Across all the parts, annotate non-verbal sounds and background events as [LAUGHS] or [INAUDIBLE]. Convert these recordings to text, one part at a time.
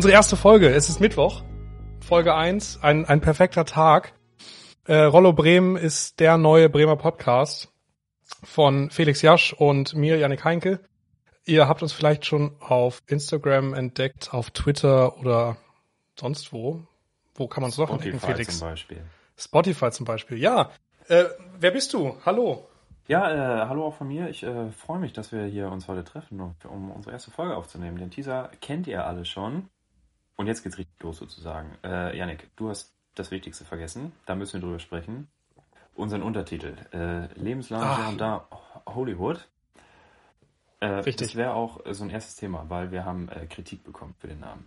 unsere erste Folge. Es ist Mittwoch, Folge 1, ein, ein perfekter Tag. Äh, Rollo Bremen ist der neue Bremer Podcast von Felix Jasch und mir, Janik Heinke. Ihr habt uns vielleicht schon auf Instagram entdeckt, auf Twitter oder sonst wo. Wo kann man es noch entdecken, Felix? zum Beispiel. Spotify zum Beispiel, ja. Äh, wer bist du? Hallo. Ja, äh, hallo auch von mir. Ich äh, freue mich, dass wir hier uns heute treffen, um, um unsere erste Folge aufzunehmen. Den Teaser kennt ihr alle schon. Und jetzt geht's richtig los sozusagen. Äh, Janik, du hast das Wichtigste vergessen. Da müssen wir drüber sprechen. Unseren Untertitel. Äh, Lebenslang da Hollywood. Äh, Richtig. Das wäre auch äh, so ein erstes Thema, weil wir haben äh, Kritik bekommen für den Namen.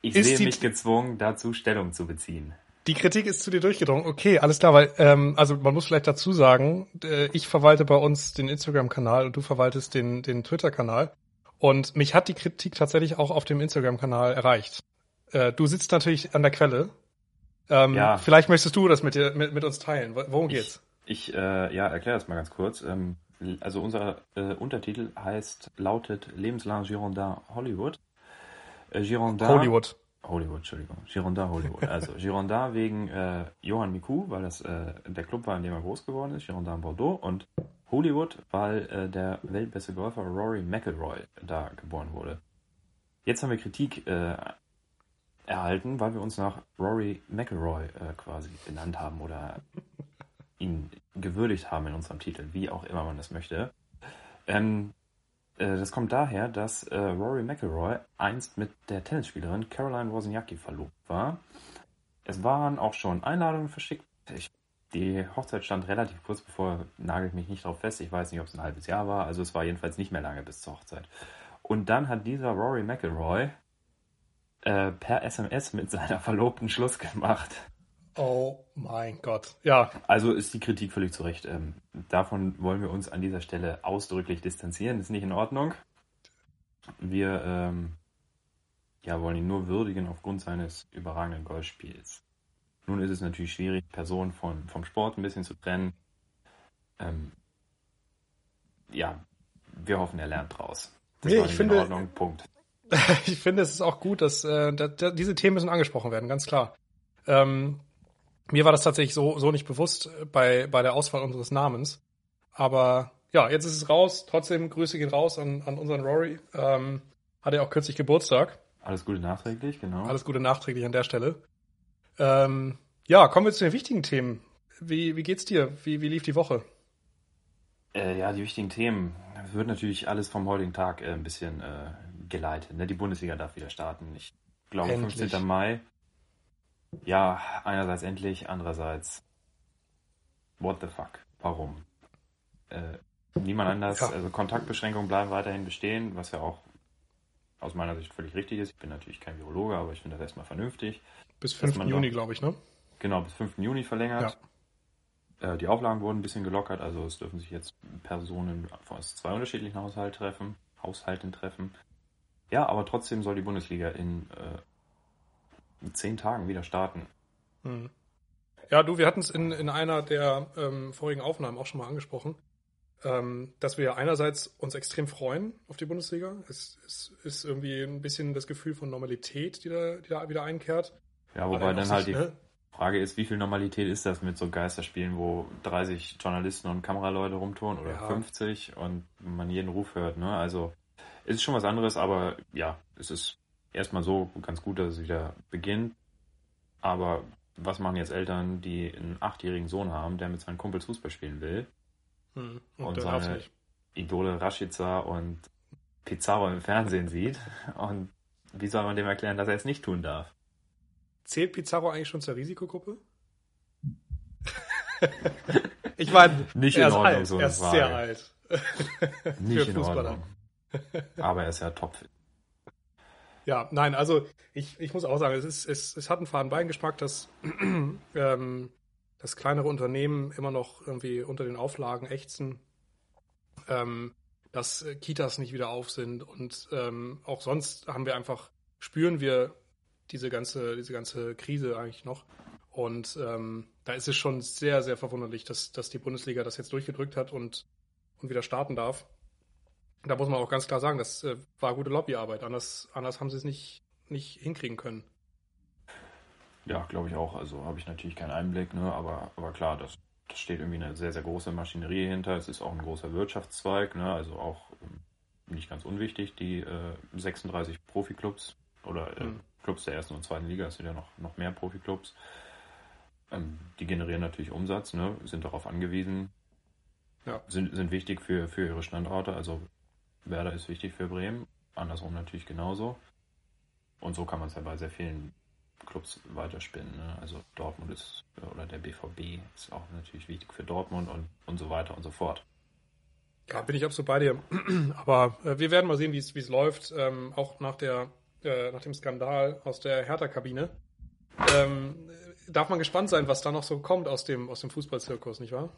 Ich sehe mich gezwungen, dazu Stellung zu beziehen. die Kritik ist zu dir durchgedrungen. Okay, alles klar, weil, ähm, also man muss vielleicht dazu sagen, äh, ich verwalte bei uns den Instagram-Kanal und du verwaltest den, den Twitter-Kanal. Und mich hat die Kritik tatsächlich auch auf dem Instagram-Kanal erreicht. Äh, du sitzt natürlich an der Quelle. Ähm, Ja. Vielleicht möchtest du das mit, dir, mit, mit uns teilen. Wo- Worum geht's? Ich, äh, ja, erkläre das mal ganz kurz. Ähm, also unser äh, Untertitel heißt, lautet Lebenslang Girondin Hollywood. Äh, Girondin. Hollywood. Hollywood, Entschuldigung. Girondin Hollywood. Also [LAUGHS] Girondin wegen äh, Johann Miku, weil das äh, der Club war, in dem er groß geworden ist, Girondin Bordeaux. Und Hollywood, weil äh, der weltbeste Golfer Rory McIlroy da geboren wurde. Jetzt haben wir Kritik äh, erhalten, weil wir uns nach Rory McIlroy äh, quasi benannt haben oder [LAUGHS] ihn gewürdigt haben in unserem Titel, wie auch immer man das möchte. Ähm, äh, das kommt daher, dass äh, Rory McIlroy einst mit der Tennisspielerin Caroline Wozniacki verlobt war. Es waren auch schon Einladungen verschickt. Ich, die Hochzeit stand relativ kurz bevor, nagelt mich nicht drauf fest. Ich weiß nicht, ob es ein halbes Jahr war. Also es war jedenfalls nicht mehr lange bis zur Hochzeit. Und dann hat dieser Rory McIlroy äh, per SMS mit seiner [LAUGHS] Verlobten Schluss gemacht. Oh mein Gott. Ja, Also ist die Kritik völlig zu Recht. Ähm, davon wollen wir uns an dieser Stelle ausdrücklich distanzieren. Ist nicht in Ordnung. Wir ähm, ja, wollen ihn nur würdigen aufgrund seines überragenden Golfspiels. Nun ist es natürlich schwierig, Personen von, vom Sport ein bisschen zu trennen. Ähm, ja, wir hoffen, er lernt draus. Das Nee, war ich finde- in Ordnung. Punkt. [LAUGHS] ich finde, es ist auch gut, dass äh, diese Themen müssen angesprochen werden, ganz klar. Ähm, mir war das tatsächlich so, so nicht bewusst äh, bei, bei der Auswahl unseres Namens. Aber ja, jetzt ist es raus. Trotzdem Grüße gehen raus an, an unseren Rory. Ähm, hatte ja auch kürzlich Geburtstag. Alles Gute nachträglich, genau. Alles Gute nachträglich an der Stelle. Ähm, ja, kommen wir zu den wichtigen Themen. Wie, wie geht's dir? Wie, wie lief die Woche? Äh, ja, die wichtigen Themen. Wird natürlich alles vom heutigen Tag äh, ein bisschen äh, geleitet. Ne? Die Bundesliga darf wieder starten. Ich glaube, Endlich. 15. Mai. Ja, einerseits endlich, andererseits what the fuck? Warum? Äh, niemand anders. Ja. Also Kontaktbeschränkungen bleiben weiterhin bestehen, was ja auch aus meiner Sicht völlig richtig ist. Ich bin natürlich kein Virologe, aber ich finde das erstmal vernünftig. Bis Dass 5. man Juni, glaube ich, ne? Genau, bis 5. Juni verlängert. Äh, die Auflagen wurden ein bisschen gelockert, also es dürfen sich jetzt Personen aus zwei unterschiedlichen Haushalten treffen, Haushalten treffen. Ja, aber trotzdem soll die Bundesliga in, äh, in zehn Tagen wieder starten. Hm. Ja, du, wir hatten es in, in einer der ähm, vorigen Aufnahmen auch schon mal angesprochen, ähm, dass wir einerseits uns extrem freuen auf die Bundesliga. Es, es ist irgendwie ein bisschen das Gefühl von Normalität, die da, die da wieder einkehrt. Ja, wobei dann auch halt die ne? Frage ist, wie viel Normalität ist das mit so Geisterspielen, wo 30 Journalisten und Kameraleute rumtun oder Ja. 50 und man jeden Ruf hört, ne? Also es ist schon was anderes, aber ja, es ist erstmal so ganz gut, dass es wieder beginnt. Aber was machen jetzt Eltern, die einen achtjährigen Sohn haben, der mit seinen Kumpels Fußball spielen will? Hm. Und Und, seine-. Idole Rashica und Pizarro im Fernsehen sieht. Und wie soll man dem erklären, dass er es nicht tun darf? Zählt Pizarro eigentlich schon zur Risikogruppe? [LAUGHS] ich meine, Nicht er in ist Ordnung, alt. so eine er ist Frage. sehr alt. Nicht Für in. Ordnung. Aber er ist ja topfit. Ja, nein, also ich, ich muss auch sagen, es, ist, es, es hat einen faden Beigeschmack, dass, [CLEARS THROAT] ähm, dass kleinere Unternehmen immer noch irgendwie unter den Auflagen ächzen, ähm, dass äh, Kitas nicht wieder auf sind und ähm, auch sonst haben wir einfach, spüren wir diese ganze, diese ganze Krise eigentlich noch. Und ähm, da ist es schon sehr, sehr verwunderlich, dass, dass die Bundesliga das jetzt durchgedrückt hat und, und wieder starten darf. Da muss man auch ganz klar sagen, das äh, war gute Lobbyarbeit. Anders, anders haben sie es nicht, nicht hinkriegen können. Ja, glaube ich auch. Also habe ich natürlich keinen Einblick, ne? aber, aber klar, das, das steht irgendwie eine sehr, sehr große Maschinerie hinter. Es ist auch ein großer Wirtschaftszweig, ne? also auch ähm, nicht ganz unwichtig, die äh, 36 Profiklubs oder äh, mhm. Clubs der ersten und zweiten Liga, es sind ja noch, noch mehr Profiklubs. Ähm, die generieren natürlich Umsatz, ne? sind darauf angewiesen, ja. sind, sind wichtig für, für ihre Standorte. Also Werder ist wichtig für Bremen, andersrum natürlich genauso. Und so kann man es ja bei sehr vielen Clubs weiterspinnen. Ne? Also Dortmund ist, oder der BVB ist auch natürlich wichtig für Dortmund und, und so weiter und so fort. Ja, bin ich absolut bei dir. [CLEARS THROAT] Aber äh, wir werden mal sehen, wie es läuft. Ähm, auch nach, der, äh, nach dem Skandal aus der Hertha-Kabine. Ähm, darf man gespannt sein, was da noch so kommt aus dem, aus dem Fußballzirkus, nicht wahr?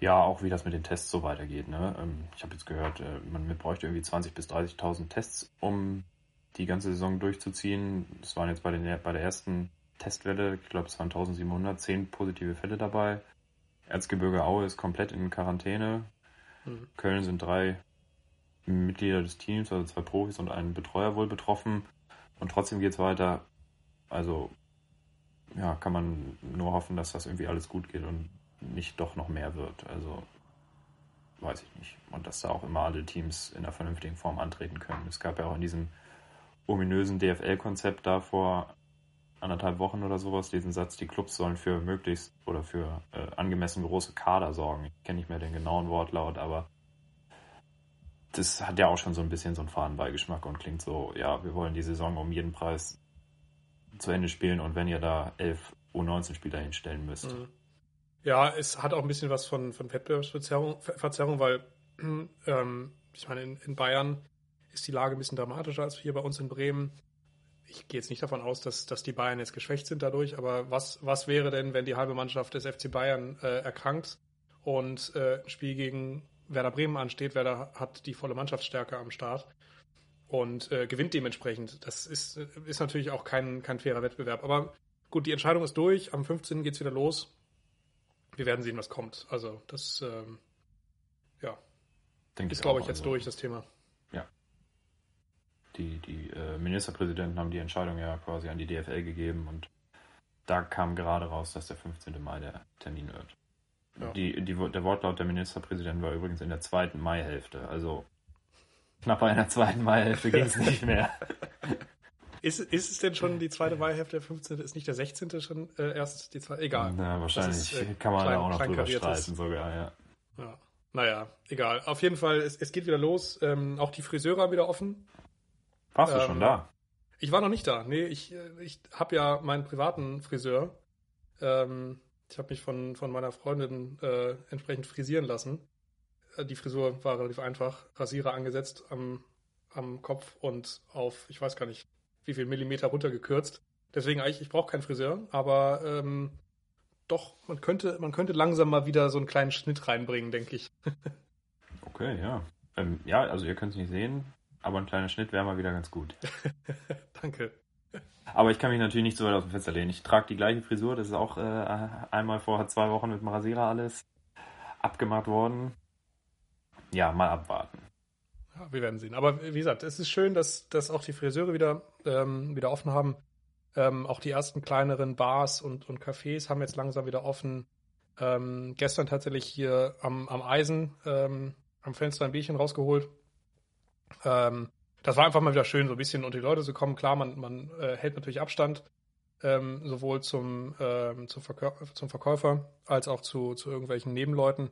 Ja, auch wie das mit den Tests so weitergeht. Ne? Ähm, ich habe jetzt gehört, äh, man bräuchte irgendwie 20.000 bis 30.000 Tests, um die ganze Saison durchzuziehen. Das waren jetzt bei, den, bei der ersten Testwelle, ich glaube es waren 1700, 10 positive Fälle dabei. Erzgebirge Aue ist komplett in Quarantäne. Mhm. Köln sind drei Mitglieder des Teams, also zwei Profis und ein Betreuer wohl betroffen. Und trotzdem geht es weiter. Also ja, kann man nur hoffen, dass das irgendwie alles gut geht und nicht doch noch mehr wird. Also weiß ich nicht. Und dass da auch immer alle Teams in einer vernünftigen Form antreten können. Es gab ja auch in diesem ominösen DFL-Konzept da vor anderthalb Wochen oder sowas diesen Satz, die Clubs sollen für möglichst oder für äh, angemessen große Kader sorgen. Ich kenne nicht mehr den genauen Wortlaut, aber das hat ja auch schon so ein bisschen so einen Fadenbeigeschmack und klingt so, ja, wir wollen die Saison um jeden Preis zu Ende spielen und wenn ihr da elf U19-Spieler hinstellen müsst. Mhm. Ja, es hat auch ein bisschen was von, von Wettbewerbsverzerrung, Verzerrung, weil [CLEARS THROAT] ähm, ich meine, in, in Bayern ist die Lage ein bisschen dramatischer als hier bei uns in Bremen. Ich gehe jetzt nicht davon aus, dass, dass die Bayern jetzt geschwächt sind dadurch, aber was, was wäre denn, wenn die halbe Mannschaft des FC Bayern äh, erkrankt und äh, ein Spiel gegen Werder Bremen ansteht? Werder hat die volle Mannschaftsstärke am Start und äh, gewinnt dementsprechend. Das ist, ist natürlich auch kein, kein fairer Wettbewerb. Aber gut, die Entscheidung ist durch. Am 15. geht es wieder los. Wir werden sehen, was kommt. Also, das ähm, ja, Denk ist, glaube ich, jetzt also. durch, das Thema die, die äh, Ministerpräsidenten haben die Entscheidung ja quasi an die DFL gegeben und da kam gerade raus, dass der 15. Mai der Termin wird. Ja. Die, die, der Wortlaut der Ministerpräsidenten war übrigens in der zweiten Maihälfte, also knapp bei einer zweiten Maihälfte [LAUGHS] ging es nicht mehr. [LAUGHS] Ist, ist es denn schon die zweite Maihälfte, der 15. Ist nicht der 16. schon äh, erst die zweite? Egal. Na, wahrscheinlich ist, äh, kann man klein, da auch noch drüber streiten sogar, ja. ja. Naja, egal. Auf jeden Fall, es, es geht wieder los. Ähm, auch die Friseure haben wieder offen. Warst ähm, du schon da? Ich war noch nicht da. Nee, ich, ich habe ja meinen privaten Friseur. Ähm, ich habe mich von, von meiner Freundin äh, entsprechend frisieren lassen. Äh, die Frisur war relativ einfach. Rasierer angesetzt am, am Kopf und auf, ich weiß gar nicht, wie viel Millimeter runtergekürzt. Deswegen eigentlich, ich brauche keinen Friseur, aber ähm, doch, man könnte, man könnte langsam mal wieder so einen kleinen Schnitt reinbringen, denke ich. [LAUGHS] okay, ja. Ähm, ja, also ihr könnt es nicht sehen. Aber ein kleiner Schnitt wäre mal wieder ganz gut. [LAUGHS] Danke. Aber ich kann mich natürlich nicht so weit aus dem Fenster lehnen. Ich trage die gleiche Frisur. Das ist auch äh, einmal vor zwei Wochen mit dem Rasierer alles abgemacht worden. Ja, mal abwarten. Wir werden sehen. Aber wie gesagt, es ist schön, dass, dass auch die Friseure wieder, ähm, wieder offen haben. Ähm, auch die ersten kleineren Bars und, und Cafés haben jetzt langsam wieder offen. Ähm, gestern tatsächlich hier am, am Eisen ähm, am Fenster ein Bierchen rausgeholt. Ähm, das war einfach mal wieder schön, so ein bisschen unter die Leute zu kommen. Klar, man, man äh, hält natürlich Abstand, ähm, sowohl zum, zum, Verkäu zum Verkäufer als auch zu, zu irgendwelchen Nebenleuten.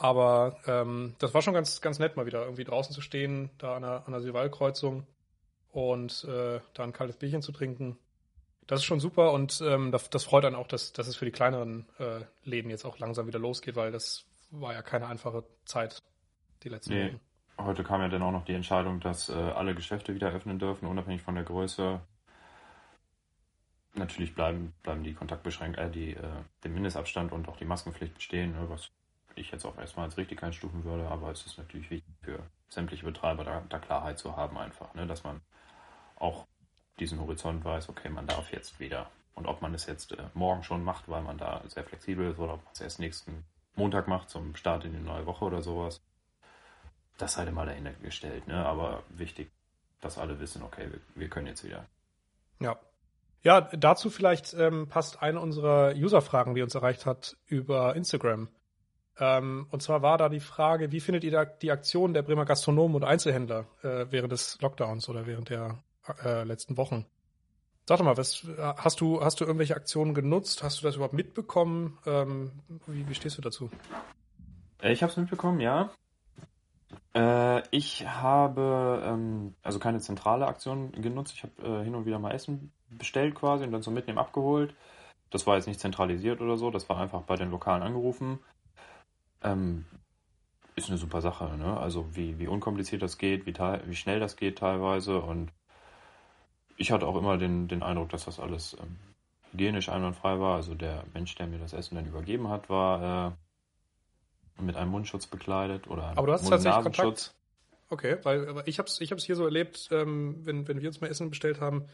Aber ähm, das war schon ganz, ganz nett, mal wieder irgendwie draußen zu stehen, da an der, an der Silvalkreuzung und äh, da ein kaltes Bierchen zu trinken. Das ist schon super und ähm, das, das freut einen auch, dass, dass es für die kleineren äh, Läden jetzt auch langsam wieder losgeht, weil das war ja keine einfache Zeit die letzten nee. Wochen. Heute kam ja dann auch noch die Entscheidung, dass äh, alle Geschäfte wieder öffnen dürfen, unabhängig von der Größe. Natürlich bleiben, bleiben die Kontaktbeschränkungen, äh, die, äh, der Mindestabstand und auch die Maskenpflicht bestehen, ne, was ich jetzt auch erstmal als richtig einstufen würde, aber es ist natürlich wichtig für sämtliche Betreiber, da, da Klarheit zu haben einfach, ne, dass man auch diesen Horizont weiß, okay, man darf jetzt wieder. Und ob man es jetzt äh, morgen schon macht, weil man da sehr flexibel ist, oder ob man es erst nächsten Montag macht zum Start in die neue Woche oder sowas das sei mal dahinter gestellt, ne? Aber wichtig, dass alle wissen, okay, wir, wir können jetzt wieder. Ja. Ja, dazu vielleicht ähm, passt eine unserer User-Fragen, die uns erreicht hat, über Instagram. Ähm, und zwar war da die Frage, wie findet ihr die Aktion der Bremer Gastronomen und Einzelhändler äh, während des Lockdowns oder während der äh, letzten Wochen? Sag doch mal, was, hast, du, hast du irgendwelche Aktionen genutzt? Hast du das überhaupt mitbekommen? Ähm, wie, wie stehst du dazu? Äh, ich habe es mitbekommen, ja. Äh, ich habe ähm, also keine zentrale Aktion genutzt. Ich habe äh, hin und wieder mal Essen bestellt quasi und dann so mitnehmen abgeholt. Das war jetzt nicht zentralisiert oder so, das war einfach bei den Lokalen angerufen. Ähm, ist eine super Sache, ne? Also wie, wie unkompliziert das geht, wie, wie schnell das geht teilweise und ich hatte auch immer den, den Eindruck, dass das alles ähm, hygienisch einwandfrei war. Also der Mensch, der mir das Essen dann übergeben hat, war äh, mit einem Mundschutz bekleidet oder einem Aber du hast tatsächlich Kontakt. Okay, weil ich habe es ich hab's hier so erlebt, ähm, wenn, wenn wir uns mal Essen bestellt haben,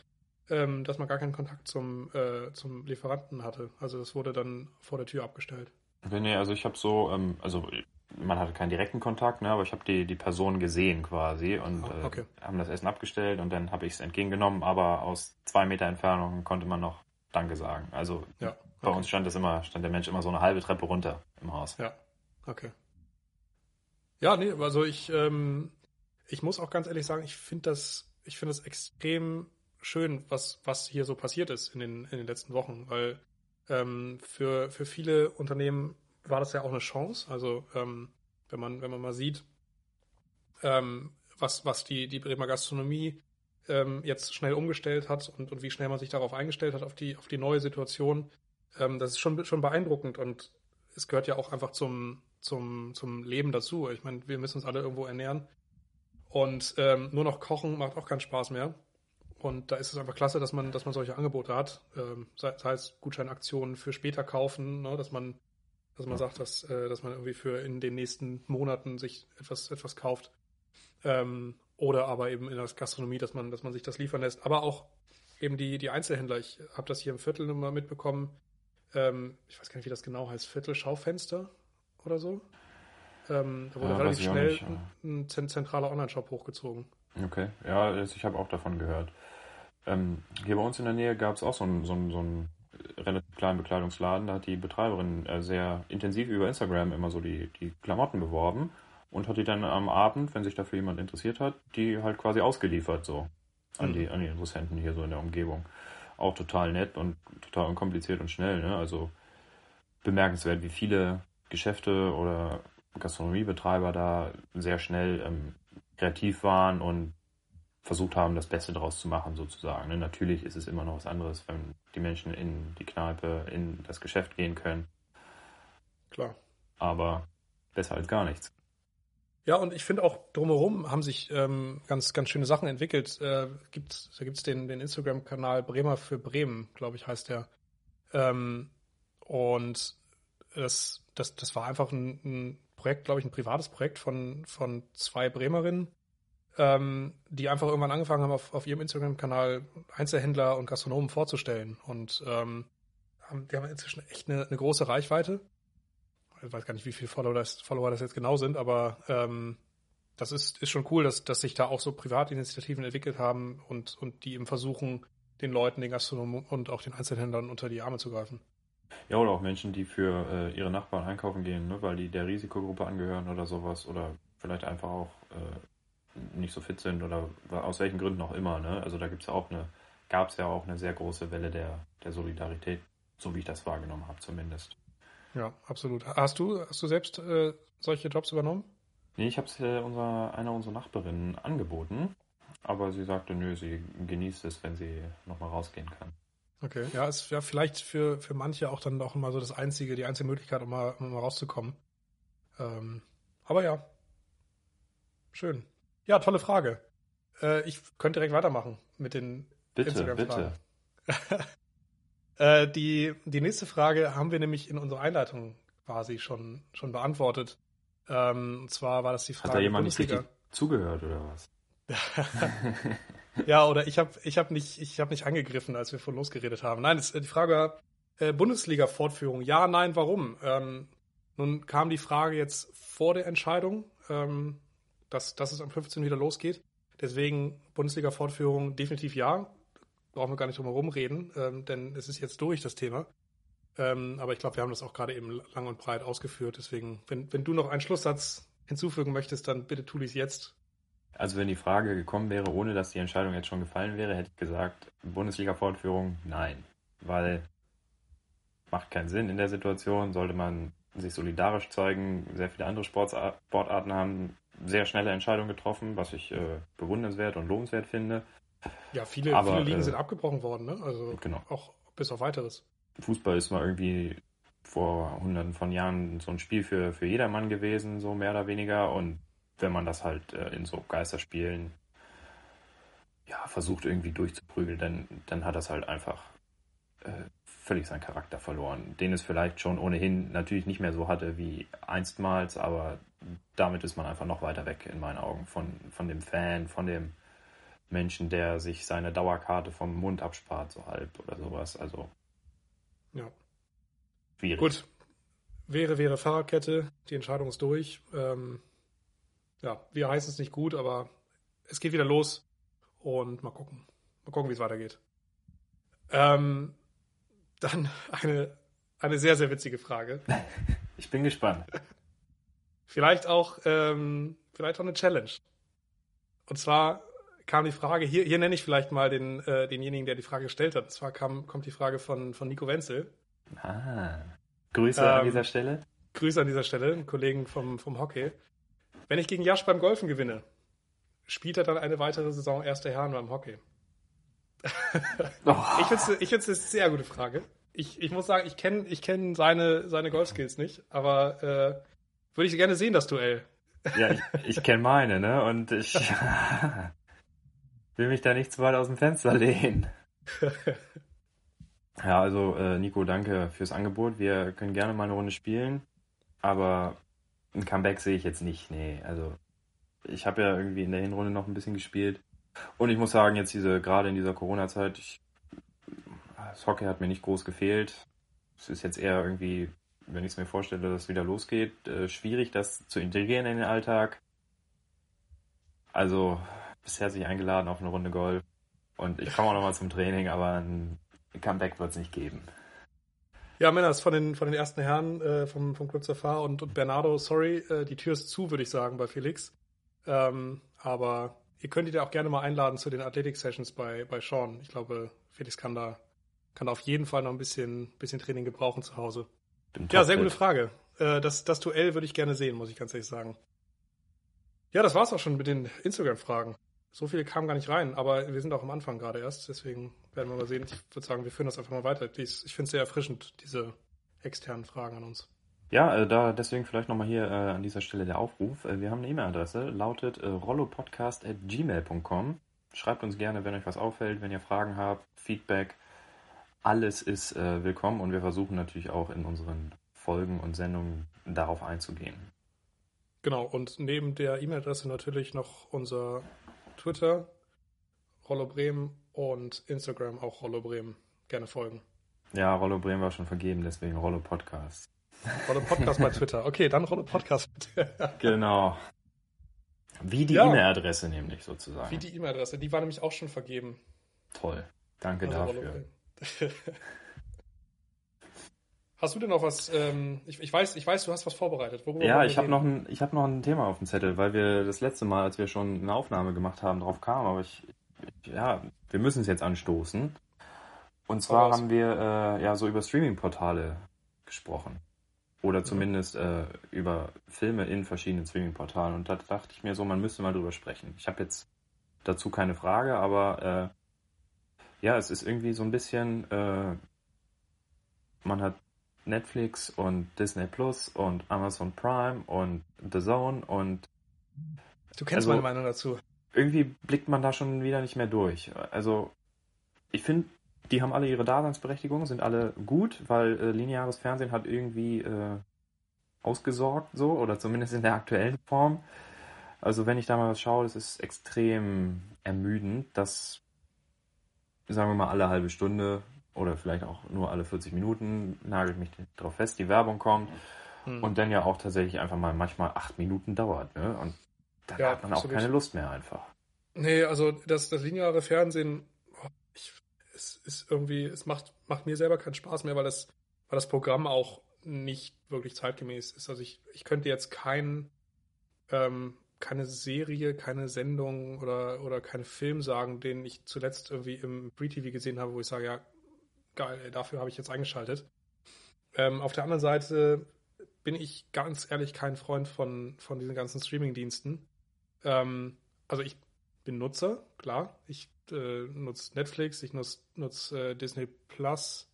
ähm, dass man gar keinen Kontakt zum, äh, zum Lieferanten hatte. Also das wurde dann vor der Tür abgestellt. Okay, nee, also ich habe so, ähm, also man hatte keinen direkten Kontakt, ne, aber ich habe die, die Person gesehen quasi und oh, okay. äh, haben das Essen abgestellt und dann habe ich es entgegengenommen, aber aus zwei Meter Entfernung konnte man noch Danke sagen. Also ja, okay. bei uns stand das immer, stand der Mensch immer so eine halbe Treppe runter im Haus. Ja, Okay. Ja, nee, also ich, ähm, ich muss auch ganz ehrlich sagen, ich finde das, ich finde das extrem schön, was, was hier so passiert ist in den, in den letzten Wochen, weil ähm, für, für viele Unternehmen war das ja auch eine Chance. Also ähm, wenn man, wenn man mal sieht, ähm, was, was die, die Bremer Gastronomie ähm, jetzt schnell umgestellt hat und, und wie schnell man sich darauf eingestellt hat, auf die, auf die neue Situation, ähm, das ist schon, schon beeindruckend und es gehört ja auch einfach zum, zum, zum Leben dazu. Ich meine, wir müssen uns alle irgendwo ernähren. Und ähm, nur noch kochen macht auch keinen Spaß mehr. Und da ist es einfach klasse, dass man, dass man solche Angebote hat. Ähm, sei, sei es Gutscheinaktionen für später kaufen, ne, dass man, dass man sagt, dass, äh, dass man irgendwie für in den nächsten Monaten sich etwas, etwas kauft. Ähm, oder aber eben in der Gastronomie, dass man, dass man sich das liefern lässt. Aber auch eben die, die Einzelhändler. Ich habe das hier im Viertel immer mitbekommen. Ähm, ich weiß gar nicht, wie das genau heißt. Viertel Schaufenster oder so. Ähm, da wurde ja, relativ schnell nicht, ein, ein zentraler Online-Shop hochgezogen. Okay, ja, ich habe auch davon gehört. Ähm, hier bei uns in der Nähe gab es auch so einen, so, einen, so einen relativ kleinen Bekleidungsladen. Da hat die Betreiberin äh, sehr intensiv über Instagram immer so die, die Klamotten beworben und hat die dann am Abend, wenn sich dafür jemand interessiert hat, die halt quasi ausgeliefert so an, mhm. die, an die Interessenten hier so in der Umgebung. Auch total nett und total unkompliziert und schnell. Ne? Also bemerkenswert, wie viele Geschäfte oder Gastronomiebetreiber da sehr schnell ähm, kreativ waren und versucht haben, das Beste daraus zu machen, sozusagen. Ne? Natürlich ist es immer noch was anderes, wenn die Menschen in die Kneipe, in das Geschäft gehen können. Klar. Aber besser als gar nichts. Ja, und ich finde auch drumherum haben sich ähm, ganz, ganz schöne Sachen entwickelt. Äh, gibt, da gibt es den, den Instagram-Kanal Bremer für Bremen, glaube ich, heißt der. Ähm, und das, das, das war einfach ein, ein Projekt, glaube ich, ein privates Projekt von, von zwei Bremerinnen, ähm, die einfach irgendwann angefangen haben, auf, auf ihrem Instagram-Kanal Einzelhändler und Gastronomen vorzustellen. Und ähm, haben, die haben inzwischen echt eine, eine große Reichweite. Ich weiß gar nicht, wie viele Follower das, Follower das jetzt genau sind, aber ähm, das ist, ist schon cool, dass, dass sich da auch so Privatinitiativen entwickelt haben und, und die eben versuchen, den Leuten, den Gastronomen und auch den Einzelhändlern unter die Arme zu greifen. Ja, oder auch Menschen, die für äh, ihre Nachbarn einkaufen gehen, ne, weil die der Risikogruppe angehören oder sowas oder vielleicht einfach auch äh, nicht so fit sind oder aus welchen Gründen auch immer. Ne? Also da gibt's ja auch eine, gab es ja auch eine sehr große Welle der, der Solidarität, so wie ich das wahrgenommen habe zumindest. Ja, absolut. Hast du, hast du selbst äh, solche Jobs übernommen? Nee, ich habe es äh, unserer, einer unserer Nachbarinnen angeboten, aber sie sagte, nö, sie genießt es, wenn sie nochmal rausgehen kann. Okay, ja, ist ja vielleicht für, für manche auch dann auch immer so das einzige, die einzige Möglichkeit, um mal, um mal rauszukommen. Ähm, aber ja, schön. Ja, tolle Frage. Äh, ich könnte direkt weitermachen mit den Instagram-Fragen. Bitte. [LAUGHS] äh, die, die nächste Frage haben wir nämlich in unserer Einleitung quasi schon, schon beantwortet. Ähm, und zwar war das die Frage. Hat da jemand nicht richtig zugehört oder was? [LAUGHS] ja, oder ich habe ich hab nicht, ich hab nicht angegriffen, als wir von losgeredet haben. Nein, das, die Frage war, äh, Bundesliga-Fortführung. Ja, nein, warum? Ähm, nun kam die Frage jetzt vor der Entscheidung. Ähm, dass, dass es am 15. wieder losgeht. Deswegen Bundesliga-Fortführung definitiv ja. Brauchen wir gar nicht drum herum reden, ähm, denn es ist jetzt durch, das Thema. Ähm, aber ich glaube, wir haben das auch gerade eben lang und breit ausgeführt. Deswegen, wenn, wenn du noch einen Schlusssatz hinzufügen möchtest, dann bitte tu dies jetzt. Also wenn die Frage gekommen wäre, ohne dass die Entscheidung jetzt schon gefallen wäre, hätte ich gesagt, Bundesliga-Fortführung, nein. Weil macht keinen Sinn in der Situation, sollte man sich solidarisch zeigen. Sehr viele andere Sportarten haben sehr schnelle Entscheidungen getroffen, was ich äh, bewundernswert und lohnenswert finde. Ja, viele, Aber, viele Ligen äh, sind abgebrochen worden, ne? Also genau. auch bis auf weiteres. Fußball ist mal irgendwie vor hunderten von Jahren so ein Spiel für, für jedermann gewesen, so mehr oder weniger. Und wenn man das halt äh, in so Geisterspielen ja, versucht irgendwie durchzuprügeln, dann, dann hat das halt einfach äh, völlig seinen Charakter verloren, den es vielleicht schon ohnehin natürlich nicht mehr so hatte wie einstmals, aber damit ist man einfach noch weiter weg in meinen Augen von, von dem Fan, von dem Menschen, der sich seine Dauerkarte vom Mund abspart, so halb oder sowas. Also. Ja. Schwierig. Gut. Wäre, wäre Fahrradkette. Die Entscheidung ist durch. Ähm, ja, wir heißen es nicht gut, aber es geht wieder los. Und mal gucken. Mal gucken, wie es weitergeht. Ähm, dann eine, eine sehr, sehr witzige Frage. [LAUGHS] Ich bin gespannt. Vielleicht auch, ähm, vielleicht auch eine Challenge. Und zwar kam die Frage, hier, hier nenne ich vielleicht mal den, äh, denjenigen, der die Frage gestellt hat. Und zwar kam, kommt die Frage von, von Nico Wenzel. Ah. Grüße ähm, an dieser Stelle. Grüße an dieser Stelle, einen Kollegen vom, vom Hockey. Wenn ich gegen Jasch beim Golfen gewinne, spielt er dann eine weitere Saison erster Herren beim Hockey? oh. Ich finde es eine sehr gute Frage. Ich, ich muss sagen, ich kenne ich kenn seine, seine Golfskills nicht, aber äh, würde ich gerne sehen, das Duell. Ja, ich, ich kenne meine, ne? Und ich [LAUGHS] will mich da nicht zu weit aus dem Fenster lehnen. Ja, also äh, Nico, danke fürs Angebot. Wir können gerne mal eine Runde spielen, aber ein Comeback sehe ich jetzt nicht. Nee, also ich habe ja irgendwie in der Hinrunde noch ein bisschen gespielt. Und ich muss sagen, jetzt diese, gerade in dieser Corona-Zeit, das Hockey hat mir nicht groß gefehlt. Es ist jetzt eher irgendwie, wenn ich es mir vorstelle, dass es wieder losgeht, äh, schwierig, das zu integrieren in den Alltag. Also, bisher sich eingeladen auf eine Runde Golf. Und ich komme auch nochmal zum Training, aber ein Comeback wird es nicht geben. Ja, Männers, von den, von den ersten Herren äh, vom, vom Club Safar und, und Bernardo, sorry, äh, die Tür ist zu, würde ich sagen, bei Felix. Ähm, aber ihr könnt ihn ja auch gerne mal einladen zu den Athletic-Sessions bei, bei Sean. Ich glaube, Felix kann da, kann da auf jeden Fall noch ein bisschen, bisschen Training gebrauchen zu Hause. Ja, sehr gute Frage. Äh, das, das Duell würde ich gerne sehen, muss ich ganz ehrlich sagen. Ja, das war's auch schon mit den Instagram-Fragen. So viele kamen gar nicht rein, aber wir sind auch am Anfang gerade erst, deswegen werden wir mal sehen. Ich würde sagen, wir führen das einfach mal weiter. Dies, ich finde es sehr erfrischend, diese externen Fragen an uns. Ja, äh, da deswegen vielleicht nochmal hier äh, an dieser Stelle der Aufruf. Äh, wir haben eine E-Mail-Adresse, lautet äh, rollopodcast.gmail.com. Schreibt uns gerne, wenn euch was auffällt, wenn ihr Fragen habt, Feedback. Alles ist äh, willkommen und wir versuchen natürlich auch in unseren Folgen und Sendungen darauf einzugehen. Genau, und neben der E-Mail-Adresse natürlich noch unser Twitter, Rollo Bremen und Instagram auch Rollo Bremen. Gerne folgen. Ja, Rollo Bremen war schon vergeben, deswegen Rollo Podcast. Rollo Podcast bei [LAUGHS] Twitter. Okay, dann Rollo Podcast. genau. Wie die ja. E-Mail-Adresse nämlich sozusagen. Wie die E-Mail-Adresse, die war nämlich auch schon vergeben. Toll. Danke also dafür. [LAUGHS] Hast du denn noch was? Ähm, ich, ich, weiß, ich weiß, du hast was vorbereitet. Worüber ja, ich habe noch ein, ich habe noch ein Thema auf dem Zettel, weil wir das letzte Mal, als wir schon eine Aufnahme gemacht haben, drauf kamen. Aber ich, ich ja, wir müssen es jetzt anstoßen. Und zwar haben wir äh, ja so über Streaming-Portale gesprochen oder zumindest äh, über Filme in verschiedenen Streaming-Portalen. Und da dachte ich mir so, man müsste mal drüber sprechen. Ich habe jetzt dazu keine Frage, aber äh, ja, es ist irgendwie so ein bisschen, äh, man hat Netflix und Disney Plus und Amazon Prime und The Zone und Du kennst also, meine Meinung dazu. Irgendwie blickt man da schon wieder nicht mehr durch. Also ich finde, die haben alle ihre Daseinsberechtigung, sind alle gut, weil äh, lineares Fernsehen hat irgendwie äh, ausgesorgt so oder zumindest in der aktuellen Form. Also wenn ich da mal was schaue, das ist extrem ermüdend, dass sagen wir mal alle halbe Stunde oder vielleicht auch nur alle 40 Minuten, nagelt mich drauf fest, die Werbung kommt hm. und dann ja auch tatsächlich einfach mal manchmal acht Minuten dauert. Ne? Und dann Ja, hat man auch absolut. keine Lust mehr einfach. Nee, also das, das lineare Fernsehen, oh, ich, es ist irgendwie, es macht, macht mir selber keinen Spaß mehr, weil das, weil das Programm auch nicht wirklich zeitgemäß ist. Also ich, ich könnte jetzt kein, ähm, keine Serie, keine Sendung oder, oder keinen Film sagen, den ich zuletzt irgendwie im Free-TV gesehen habe, wo ich sage, ja, geil, dafür habe ich jetzt eingeschaltet. Ähm, auf der anderen Seite bin ich ganz ehrlich kein Freund von, von diesen ganzen Streaming-Diensten. Ähm, also ich bin Nutzer, klar. Ich äh, nutze Netflix, ich nutze nutz, äh, Disney Plus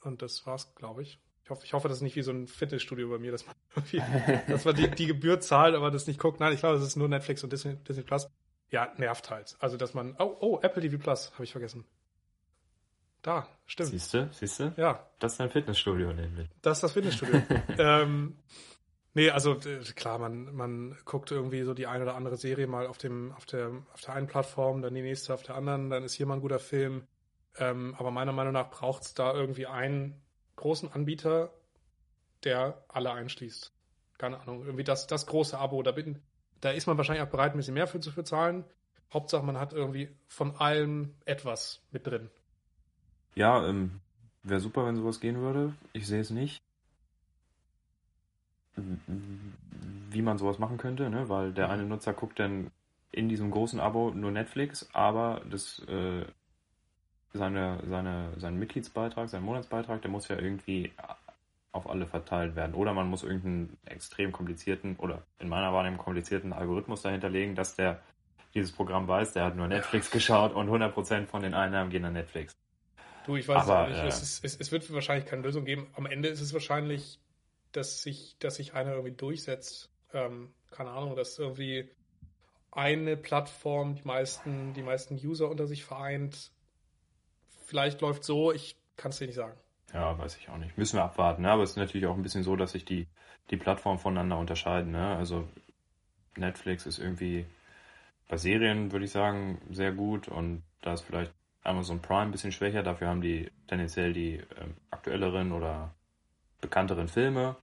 und das war's, glaube ich. Ich hoffe, ich hoffe, das ist nicht wie so ein Fitnessstudio bei mir, dass man, [LAUGHS] irgendwie, dass man die, die Gebühr zahlt, aber das nicht guckt. Nein, ich glaube, es ist nur Netflix und Disney, Disney Plus. Ja, nervt halt. Also, dass man. Oh, oh, Apple TV Plus, habe ich vergessen. Da, stimmt. Siehst du, siehst du? Ja, Das ist ein Fitnessstudio nämlich. das ist das Fitnessstudio. [LAUGHS] ähm, nee, also klar, man, man guckt irgendwie so die eine oder andere Serie mal auf, dem, auf, der, auf der einen Plattform, dann die nächste auf der anderen, dann ist hier mal ein guter Film. Ähm, aber meiner Meinung nach braucht es da irgendwie einen großen Anbieter, der alle einschließt. Keine Ahnung, irgendwie das, das große Abo. Da, bin, da ist man wahrscheinlich auch bereit, ein bisschen mehr für zu bezahlen. Hauptsache, man hat irgendwie von allem etwas mit drin. Ja, ähm, wäre super, wenn sowas gehen würde. Ich sehe es nicht. Wie man sowas machen könnte, ne? Weil der eine Nutzer guckt dann in diesem großen Abo nur Netflix, aber das äh, seine, seine, sein Mitgliedsbeitrag, sein Monatsbeitrag, der muss ja irgendwie auf alle verteilt werden. Oder man muss irgendeinen extrem komplizierten oder in meiner Wahrnehmung komplizierten Algorithmus dahinter legen, dass der dieses Programm weiß, der hat nur Netflix [LAUGHS] geschaut und 100% von den Einnahmen gehen an Netflix. Du, ich weiß Aber, nicht. äh, es, ist, es, es wird wahrscheinlich keine Lösung geben. Am Ende ist es wahrscheinlich, dass sich, dass sich einer irgendwie durchsetzt. Ähm, keine Ahnung, dass irgendwie eine Plattform die meisten, die meisten User unter sich vereint. Vielleicht läuft so, ich kann es dir nicht sagen. Ja, weiß ich auch nicht. Müssen wir abwarten. Ne? Aber es ist natürlich auch ein bisschen so, dass sich die, die Plattformen voneinander unterscheiden. Ne? Also Netflix ist irgendwie bei Serien, würde ich sagen, sehr gut. Und da ist vielleicht Amazon Prime ein bisschen schwächer. Dafür haben die tendenziell die ähm, aktuelleren oder bekannteren Filme.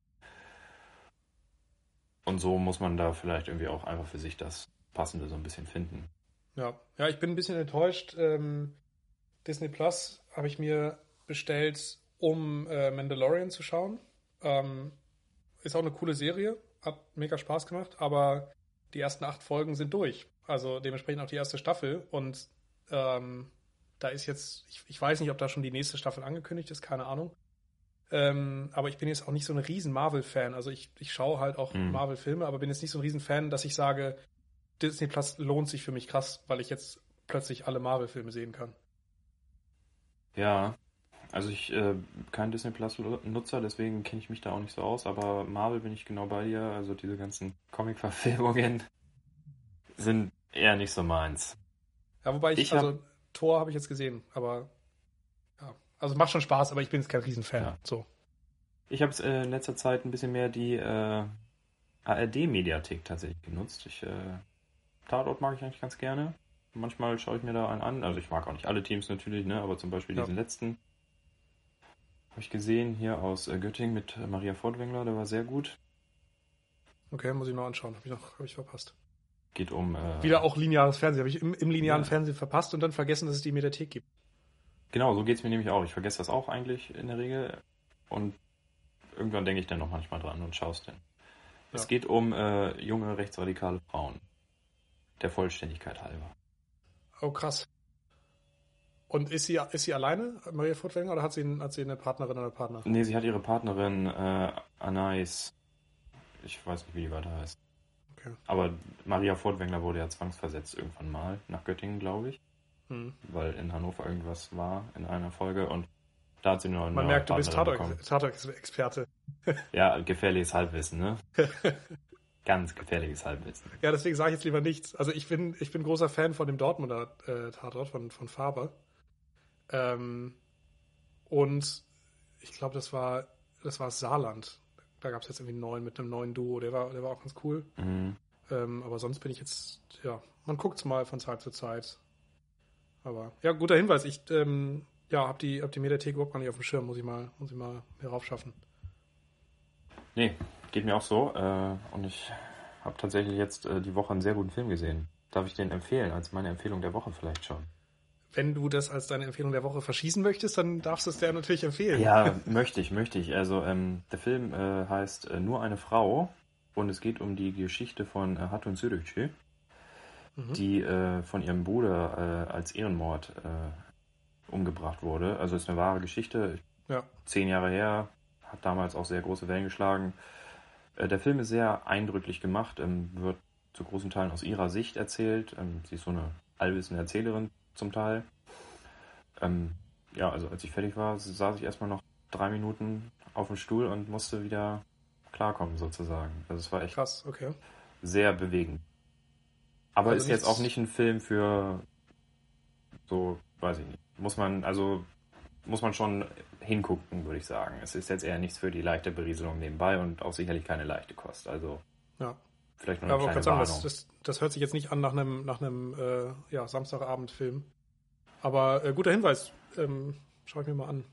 Und so muss man da vielleicht irgendwie auch einfach für sich das Passende so ein bisschen finden. Ja, ja, ich bin ein bisschen enttäuscht. Ähm, Disney Plus habe ich mir bestellt, um äh, Mandalorian zu schauen. Ähm, ist auch eine coole Serie, hat mega Spaß gemacht, aber die ersten acht Folgen sind durch. Also dementsprechend auch die erste Staffel. Und ähm, da ist jetzt, ich, ich weiß nicht, ob da schon die nächste Staffel angekündigt ist, keine Ahnung. Ähm, aber ich bin jetzt auch nicht so ein riesen Marvel-Fan. Also ich, ich schaue halt auch Mhm. Marvel-Filme, aber bin jetzt nicht so ein riesen Fan, dass ich sage, Disney Plus lohnt sich für mich krass, weil ich jetzt plötzlich alle Marvel-Filme sehen kann. Ja, also ich äh, kein Disney Plus Nutzer, deswegen kenne ich mich da auch nicht so aus, aber Marvel bin ich genau bei dir, also diese ganzen Comic-Verfilmungen [LAUGHS] sind eher nicht so meins. Ja, wobei ich, Ich hab- also Thor habe ich jetzt gesehen, aber ja, also macht schon Spaß, aber ich bin jetzt kein Riesenfan. Ja. So. Ich habe äh, in letzter Zeit ein bisschen mehr die äh, ARD-Mediathek tatsächlich genutzt. Ich, äh, Tatort mag ich eigentlich ganz gerne. Manchmal schaue ich mir da einen an. Also ich mag auch nicht alle Teams natürlich, ne? aber zum Beispiel Ja. diesen letzten habe ich gesehen hier aus äh, Göttingen mit Maria Fortwängler, der war sehr gut. Okay, muss ich noch anschauen. Habe ich noch, habe ich verpasst. Geht um äh, Wieder auch lineares Fernsehen. Habe ich im, im linearen Ja. Fernsehen verpasst und dann vergessen, dass es die Mediathek gibt. Genau, so geht es mir nämlich auch. Ich vergesse das auch eigentlich in der Regel. Und irgendwann denke ich dann noch manchmal dran und schaue es dann. Es Ja. geht um äh, junge rechtsradikale Frauen. Der Vollständigkeit halber. Oh, krass. Und ist sie, ist sie alleine, Maria Furtwängler, oder hat sie, hat sie eine Partnerin oder Partner? Nee, sie hat ihre Partnerin äh, Anais. Ich weiß nicht, wie die weiter heißt. Okay. Aber Maria Fortwängler wurde ja zwangsversetzt irgendwann mal nach Göttingen, glaube ich. Hm. Weil in Hannover irgendwas war in einer Folge und da hat sie nur eine Man merkt, du bist Partnerin. Tatort-Experte. Ja, gefährliches Halbwissen, ne? [LAUGHS] Ganz gefährliches Halbwissen. Ja, deswegen sage ich jetzt lieber nichts. Also ich bin, ich bin großer Fan von dem Dortmunder äh, Tatort, von, von Faber. Ähm, und ich glaube, das war, das war Saarland. Da gab es jetzt irgendwie einen neuen mit einem neuen Duo. Der war, der war auch ganz cool. Mhm. Ähm, aber sonst bin ich jetzt, ja, man guckt's mal von Zeit zu Zeit. Aber ja, guter Hinweis. Ich ähm, ja, hab die, hab die Mediathek überhaupt gar nicht auf dem Schirm. Muss ich mal, muss ich mal hier raufschaffen. Nee, geht mir auch so. Äh, und ich habe tatsächlich jetzt äh, die Woche einen sehr guten Film gesehen. Darf ich den empfehlen, als meine Empfehlung der Woche vielleicht schon? Wenn du das als deine Empfehlung der Woche verschießen möchtest, dann darfst du es dir natürlich empfehlen. Ja, möchte ich, möchte ich. Also ähm, der Film äh, heißt äh, Nur eine Frau und es geht um die Geschichte von äh, Hatun Sürükçü, mhm. die äh, von ihrem Bruder als Ehrenmord umgebracht wurde. Also ist eine wahre Geschichte. Ja. Zehn Jahre her, hat damals auch sehr große Wellen geschlagen. Äh, der Film ist sehr eindrücklich gemacht, ähm, wird zu großen Teilen aus ihrer Sicht erzählt. Ähm, sie ist so eine allwissende Erzählerin zum Teil. Ähm, ja, also als ich fertig war, saß ich erstmal noch drei Minuten auf dem Stuhl und musste wieder klarkommen sozusagen. Also es war echt krass, okay. Sehr bewegend. Aber also ist jetzt auch nicht ein Film für so, weiß ich nicht. Muss man, also muss man schon hingucken, würde ich sagen. Es ist jetzt eher nichts für die leichte Berieselung nebenbei und auch sicherlich keine leichte Kost. Also ja. vielleicht noch eine ja, kleine sagen, das, das, das, hört sich jetzt nicht an nach einem, nach einem äh, ja, Samstagabendfilm. Aber äh, guter Hinweis. Ähm, Schau ich mir mal an.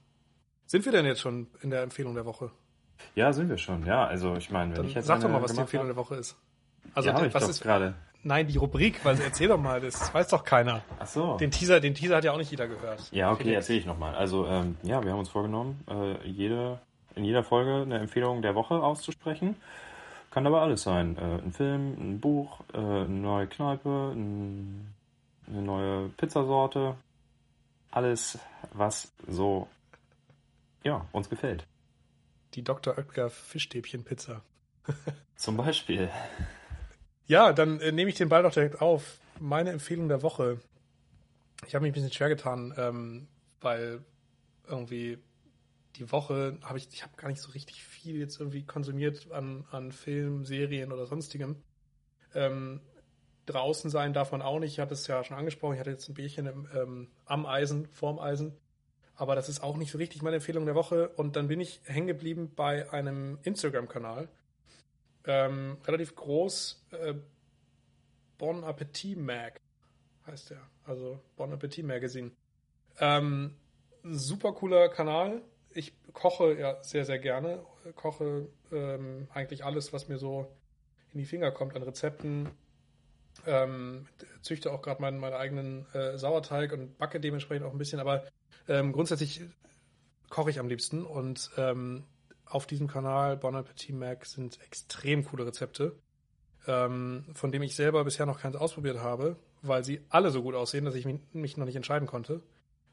Sind wir denn jetzt schon in der Empfehlung der Woche? Ja, sind wir schon. Ja, also ich meine, wenn Dann ich jetzt sag doch mal, was die Empfehlung hab, der Woche ist. Also ja, was ist gerade? Nein, die Rubrik, weil erzähl doch mal, das weiß doch keiner. Ach so. Den Teaser, den Teaser hat ja auch nicht jeder gehört. Ja, okay, erzähle ich nochmal. Also, ähm, ja, wir haben uns vorgenommen, äh, jede, in jeder Folge eine Empfehlung der Woche auszusprechen. Kann aber alles sein. Äh, ein Film, ein Buch, äh, eine neue Kneipe, ein, eine neue Pizzasorte. Alles, was so, ja, uns gefällt. Die Dr. Oetker Fischstäbchen-Pizza. Zum Beispiel. Ja, dann äh, nehme ich den Ball doch direkt auf. Meine Empfehlung der Woche. Ich habe mich ein bisschen schwer getan, ähm, weil irgendwie die Woche habe ich, ich habe gar nicht so richtig viel jetzt irgendwie konsumiert an, an Film, Serien oder sonstigem. Ähm, draußen sein darf man auch nicht. Ich hatte es ja schon angesprochen. Ich hatte jetzt ein Bierchen im, ähm, am Eisen, vorm Eisen. Aber das ist auch nicht so richtig meine Empfehlung der Woche. Und dann bin ich hängen geblieben bei einem Instagram-Kanal ähm, relativ groß. Äh, bon Appetit Mag heißt der. Also Bon Appetit Magazine. Ähm, super cooler Kanal. Ich koche ja sehr, sehr gerne. Koche ähm, eigentlich alles, was mir so in die Finger kommt an Rezepten. Ähm, züchte auch gerade meinen, meinen eigenen äh, Sauerteig und backe dementsprechend auch ein bisschen. Aber ähm, grundsätzlich koche ich am liebsten und ähm, auf diesem Kanal Bon Appetit Mac sind extrem coole Rezepte, ähm, von denen ich selber bisher noch keins ausprobiert habe, weil sie alle so gut aussehen, dass ich mich noch nicht entscheiden konnte.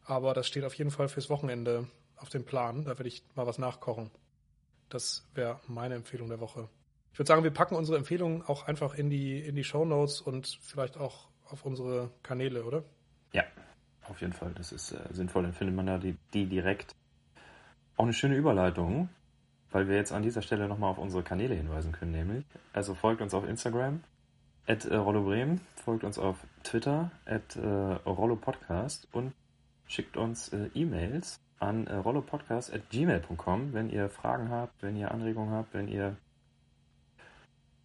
Aber das steht auf jeden Fall fürs Wochenende auf dem Plan. Da werde ich mal was nachkochen. Das wäre meine Empfehlung der Woche. Ich würde sagen, wir packen unsere Empfehlungen auch einfach in die, in die Show Notes und vielleicht auch auf unsere Kanäle, oder? Ja, auf jeden Fall. Das ist äh, sinnvoll. Dann findet man da die, die direkt. Auch eine schöne Überleitung weil wir jetzt an dieser Stelle nochmal auf unsere Kanäle hinweisen können, nämlich. Also folgt uns auf Instagram, at äh, Rollo Bremen, folgt uns auf Twitter, at äh, Rollo Podcast und schickt uns äh, E-Mails an äh, rollopodcast at gmail.com, wenn ihr Fragen habt, wenn ihr Anregungen habt, wenn ihr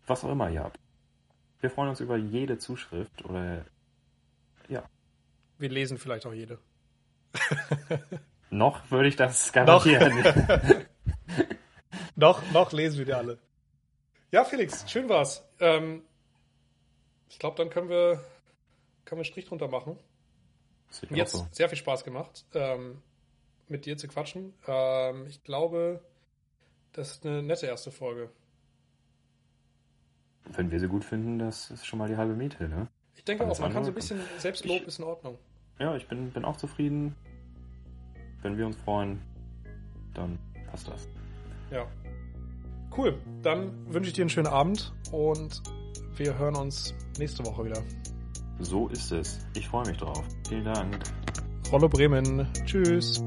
was auch immer ihr habt. Wir freuen uns über jede Zuschrift oder ja. Wir lesen vielleicht auch jede. [LAUGHS] [LAUGHS] Noch würde ich das garantieren. [LAUGHS] noch, noch lesen wir die alle. Ja, Felix, schön war's. Ähm, ich glaube, dann können wir, können wir einen Strich drunter machen. Jetzt so. sehr viel Spaß gemacht, ähm, mit dir zu quatschen. Ähm, ich glaube, das ist eine nette erste Folge. Wenn wir sie gut finden, das ist schon mal die halbe Miete, ne? Ich denke Alles auch, man kann so ein bisschen Selbstlob ich, ist in Ordnung. Ja, ich bin, bin auch zufrieden. Wenn wir uns freuen, dann passt das. Ja. Cool. Dann wünsche ich dir einen schönen Abend und wir hören uns nächste Woche wieder. So ist es. Ich freue mich drauf. Vielen Dank. Rollo Bremen. Tschüss.